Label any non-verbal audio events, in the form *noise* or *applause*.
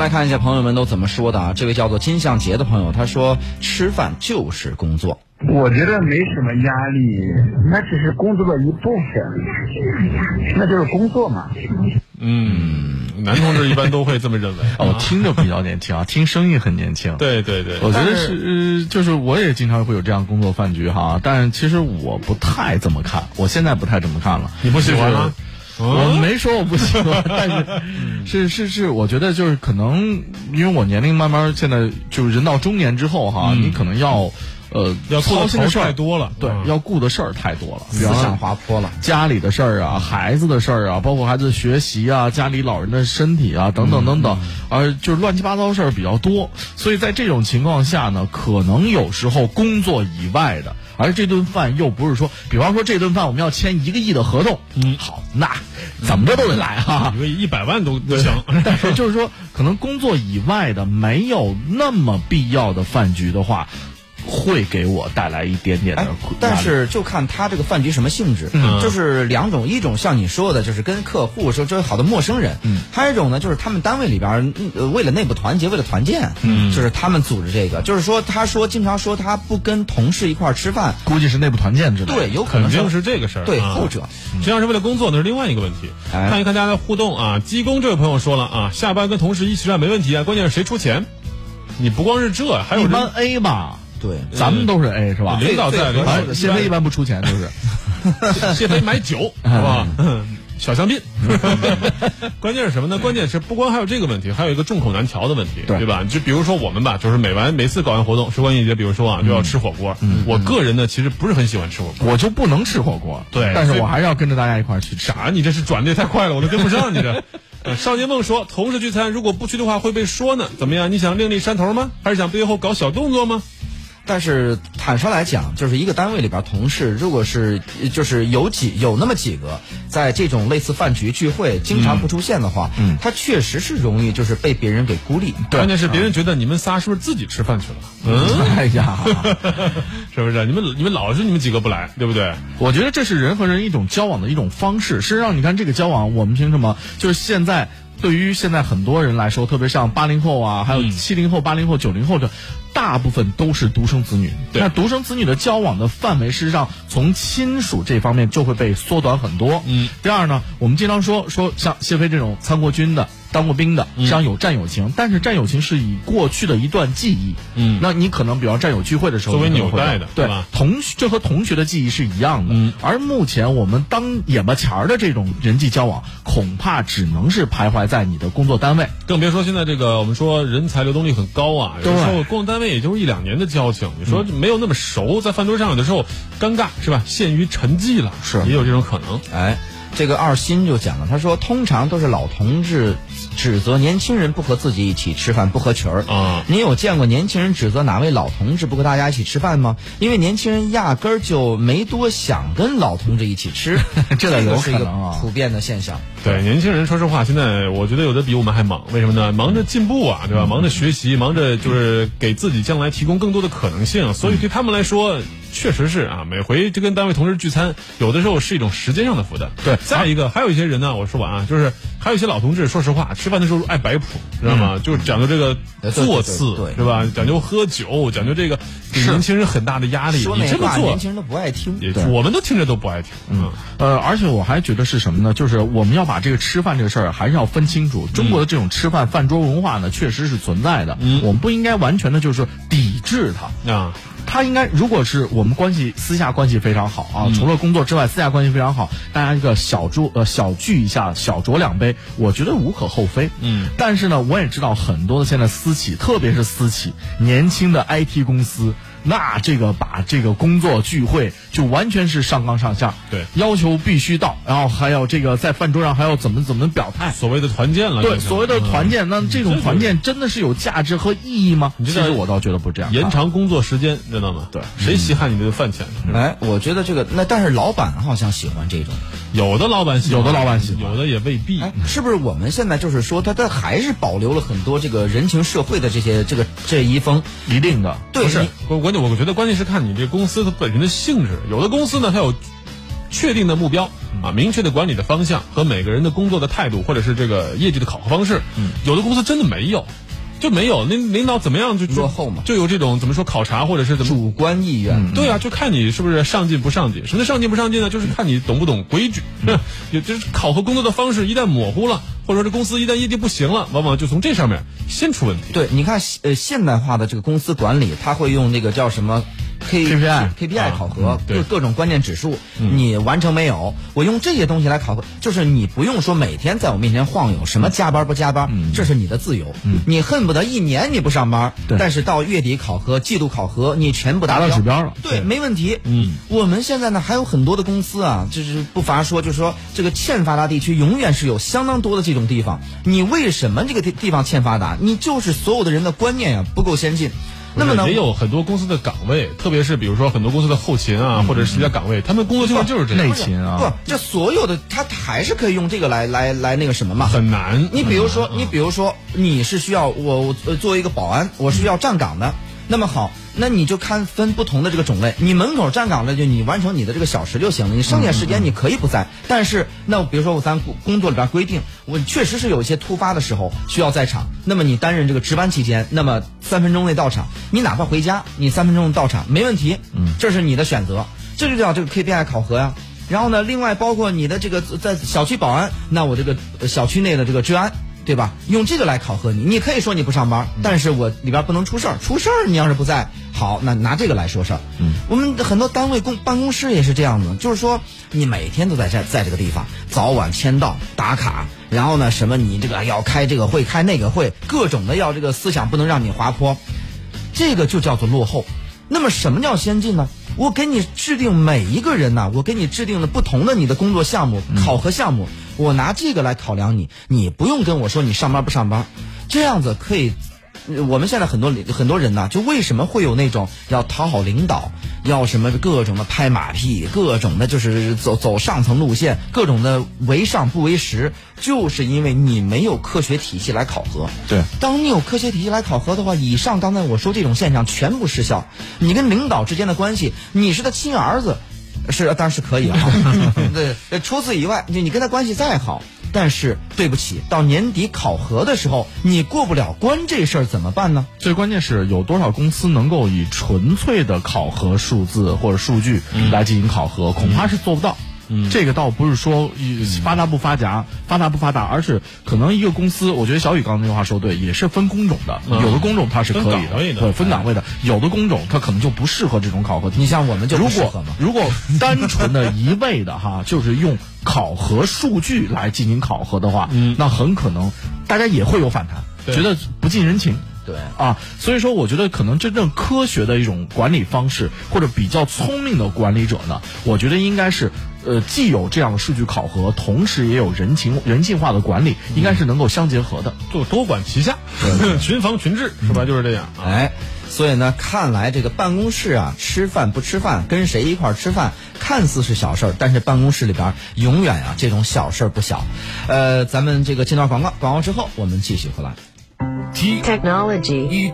们来看一下朋友们都怎么说的啊。这位叫做金向杰的朋友，他说吃饭就是工作。我觉得没什么压力，那只是工作的一部分，那就是工作嘛。嗯，男同志一般都会这么认为。哦听着比较年轻啊，听声音很年轻。对对对，我觉得是，就是我也经常会有这样工作饭局哈，但其实我不太这么看，我现在不太这么看了。你不喜欢吗？我没说我不喜欢，但是是是是，我觉得就是可能因为我年龄慢慢现在就是人到中年之后哈，你可能要。呃，要操心的事儿太多了，对，要顾的事儿太多了，思想滑坡了。家里的事儿啊，孩子的事儿啊，包括孩子学习啊，家里老人的身体啊，等等等等，而就是乱七八糟事儿比较多。所以在这种情况下呢，可能有时候工作以外的，而这顿饭又不是说，比方说这顿饭我们要签一个亿的合同，嗯，好，那怎么着都得来哈，一个一百万都都行。但是就是说，可能工作以外的没有那么必要的饭局的话。会给我带来一点点的，但是就看他这个饭局什么性质，就是两种，一种像你说的，就是跟客户说这好的陌生人，还有一种呢，就是他们单位里边为了内部团结，为了团建，就是他们组织这个，就是说他说经常说他不跟同事一块吃饭，估计是内部团建之类，对，有可能是。这个事儿，对后者，实际上是为了工作，那是另外一个问题。看一看大家的互动啊，鸡公这位朋友说了啊，下班跟同事一起吃饭没问题啊，关键是谁出钱？你不光是这，还有一般 A 吧。对，咱们都是 A 是吧？领导在，谢飞一般不出钱，就是？*laughs* 谢飞买酒 *laughs* 是吧？小香槟。*laughs* 关键是什么呢？关键是不光还有这个问题，还有一个众口难调的问题，对吧？就比如说我们吧，就是每完每次搞完活动，时光节，比如说啊，就要吃火锅。我个人呢，其实不是很喜欢吃火锅，我就不能吃火锅。对，但是我还是要跟着大家一块去吃。啥？你这是转的也太快了，我都跟不上你这。少年梦说：“同事聚餐如果不去的话会被说呢？怎么样？你想另立山头吗？还是想背后搞小动作吗？”但是坦率来讲，就是一个单位里边同事，如果是就是有几有那么几个，在这种类似饭局聚会经常不出现的话，嗯，他确实是容易就是被别人给孤立。关键是别人觉得你们仨是不是自己吃饭去了？嗯，*laughs* 哎呀，*laughs* 是不是？你们你们老是你们几个不来，对不对？我觉得这是人和人一种交往的一种方式。实际上，你看这个交往，我们凭什么？就是现在对于现在很多人来说，特别像八零后啊，还有七零后、八零后、九零后的。大部分都是独生子女，那独生子女的交往的范围，事实上从亲属这方面就会被缩短很多。嗯，第二呢，我们经常说说像谢飞这种参过军的。当过兵的，实际上有战友情，但是战友情是以过去的一段记忆。嗯，那你可能比方战友聚会的时候，作为纽带的，对吧？同这和同学的记忆是一样的。嗯，而目前我们当眼巴前儿的这种人际交往，恐怕只能是徘徊在你的工作单位，更别说现在这个我们说人才流动率很高啊。有时候工作单位也就是一两年的交情，你说没有那么熟，在饭桌上有的时候尴尬是吧？陷于沉寂了，是也有这种可能。哎。这个二新就讲了，他说，通常都是老同志指责年轻人不和自己一起吃饭不合群儿啊。您有见过年轻人指责哪位老同志不和大家一起吃饭吗？因为年轻人压根儿就没多想跟老同志一起吃，*laughs* 这个是一个普遍的现象。对年轻人，说实话，现在我觉得有的比我们还忙，为什么呢？忙着进步啊，对吧？忙着学习，忙着就是给自己将来提供更多的可能性，所以对他们来说。确实是啊，每回就跟单位同事聚餐，有的时候是一种时间上的负担。对，再一个，还有一些人呢，我说完啊，就是还有一些老同志，说实话，吃饭的时候爱摆谱，知道吗？就是讲究这个座次，是吧？讲究喝酒，讲究这个给年轻人很大的压力。你这么做，年轻人都不爱听，我们都听着都不爱听。嗯，呃，而且我还觉得是什么呢？就是我们要把这个吃饭这个事儿还是要分清楚。中国的这种吃饭饭桌文化呢，确实是存在的。嗯，我们不应该完全的就是抵制它啊。他应该，如果是我们关系私下关系非常好啊，除了工作之外，私下关系非常好，大家一个小酌呃小聚一下，小酌两杯，我觉得无可厚非。嗯，但是呢，我也知道很多的现在私企，特别是私企，年轻的 IT 公司。那这个把这个工作聚会就完全是上纲上线，对，要求必须到，然后还要这个在饭桌上还要怎么怎么表态，所谓的团建了，对，所谓的团建，那这种团建真的是有价值和意义吗？其实我倒觉得不这样，延长工作时间，知道吗？对，谁稀罕你这个饭钱？哎，我觉得这个那但是老板好像喜欢这种，有的老板喜欢，有的老板喜欢，有的也未必。是不是我们现在就是说，他他还是保留了很多这个人情社会的这些这个这一封一定的，对，是关键，我觉得关键是。看你这公司它本身的性质，有的公司呢，它有确定的目标啊，明确的管理的方向和每个人的工作的态度，或者是这个业绩的考核方式，有的公司真的没有。就没有领领导怎么样就落后嘛，就有这种怎么说考察或者是怎么主观意愿，对啊，就看你是不是上进不上进。什么叫上进不上进呢？就是看你懂不懂规矩。*laughs* 有就是考核工作的方式一旦模糊了，或者说这公司一旦业绩不行了，往往就从这上面先出问题。对，你看呃现代化的这个公司管理，他会用那个叫什么？K P I K P I 考核各各种关键指数，你完成没有？我用这些东西来考核，就是你不用说每天在我面前晃悠，什么加班不加班，这是你的自由。你恨不得一年你不上班，但是到月底考核、季度考核，你全部达到指标了，对，没问题。嗯，我们现在呢还有很多的公司啊，就是不乏说，就是说这个欠发达地区永远是有相当多的这种地方。你为什么这个地地方欠发达？你就是所有的人的观念呀不够先进。那么呢，也有很多公司的岗位，特别是比如说很多公司的后勤啊，或者是其他岗位，他们工作情况就是这样。内勤啊，不，这所有的他还是可以用这个来来来那个什么嘛？很难。你比如说，你比如说，你是需要我我作为一个保安，我是需要站岗的。那么好，那你就看分不同的这个种类。你门口站岗的，就你完成你的这个小时就行了。你剩下时间你可以不在，但是那比如说我咱工作里边规定，我确实是有一些突发的时候需要在场。那么你担任这个值班期间，那么三分钟内到场，你哪怕回家，你三分钟到场没问题。嗯，这是你的选择，这就叫这个 KPI 考核呀。然后呢，另外包括你的这个在小区保安，那我这个小区内的这个治安。对吧？用这个来考核你，你可以说你不上班，但是我里边不能出事儿，出事儿你要是不在，好，那拿这个来说事儿。嗯，我们很多单位公办公室也是这样子，就是说你每天都在这在这个地方早晚签到打卡，然后呢什么你这个要开这个会开那个会，各种的要这个思想不能让你滑坡，这个就叫做落后。那么什么叫先进呢？我给你制定每一个人呐，我给你制定了不同的你的工作项目考核项目，我拿这个来考量你，你不用跟我说你上班不上班，这样子可以。我们现在很多很多人呢，就为什么会有那种要讨好领导，要什么各种的拍马屁，各种的就是走走上层路线，各种的为上不为实，就是因为你没有科学体系来考核。对，当你有科学体系来考核的话，以上刚才我说这种现象全部失效。你跟领导之间的关系，你是他亲儿子，是当然是可以啊。*laughs* 对，除此以外，你你跟他关系再好。但是对不起，到年底考核的时候，你过不了关，这事儿怎么办呢？最关键是有多少公司能够以纯粹的考核数字或者数据来进行考核，恐怕是做不到。这个倒不是说发达不发达，发达不发达，而是可能一个公司，我觉得小雨刚才那句话说对，也是分工种的，有的工种它是可以的，对，分岗位的，有的工种它可能就不适合这种考核。你像我们就如果如果单纯的一味的哈，就是用考核数据来进行考核的话，那很可能大家也会有反弹，觉得不近人情。对。啊，所以说我觉得可能真正科学的一种管理方式，或者比较聪明的管理者呢，我觉得应该是。呃，既有这样的数据考核，同时也有人情人性化的管理，应该是能够相结合的，就多管齐下，*laughs* 群防群治，是吧？就是这样。哎，所以呢，看来这个办公室啊，吃饭不吃饭，跟谁一块吃饭，看似是小事儿，但是办公室里边永远啊，这种小事儿不小。呃，咱们这个进段广告，广告之后我们继续回来。Technology。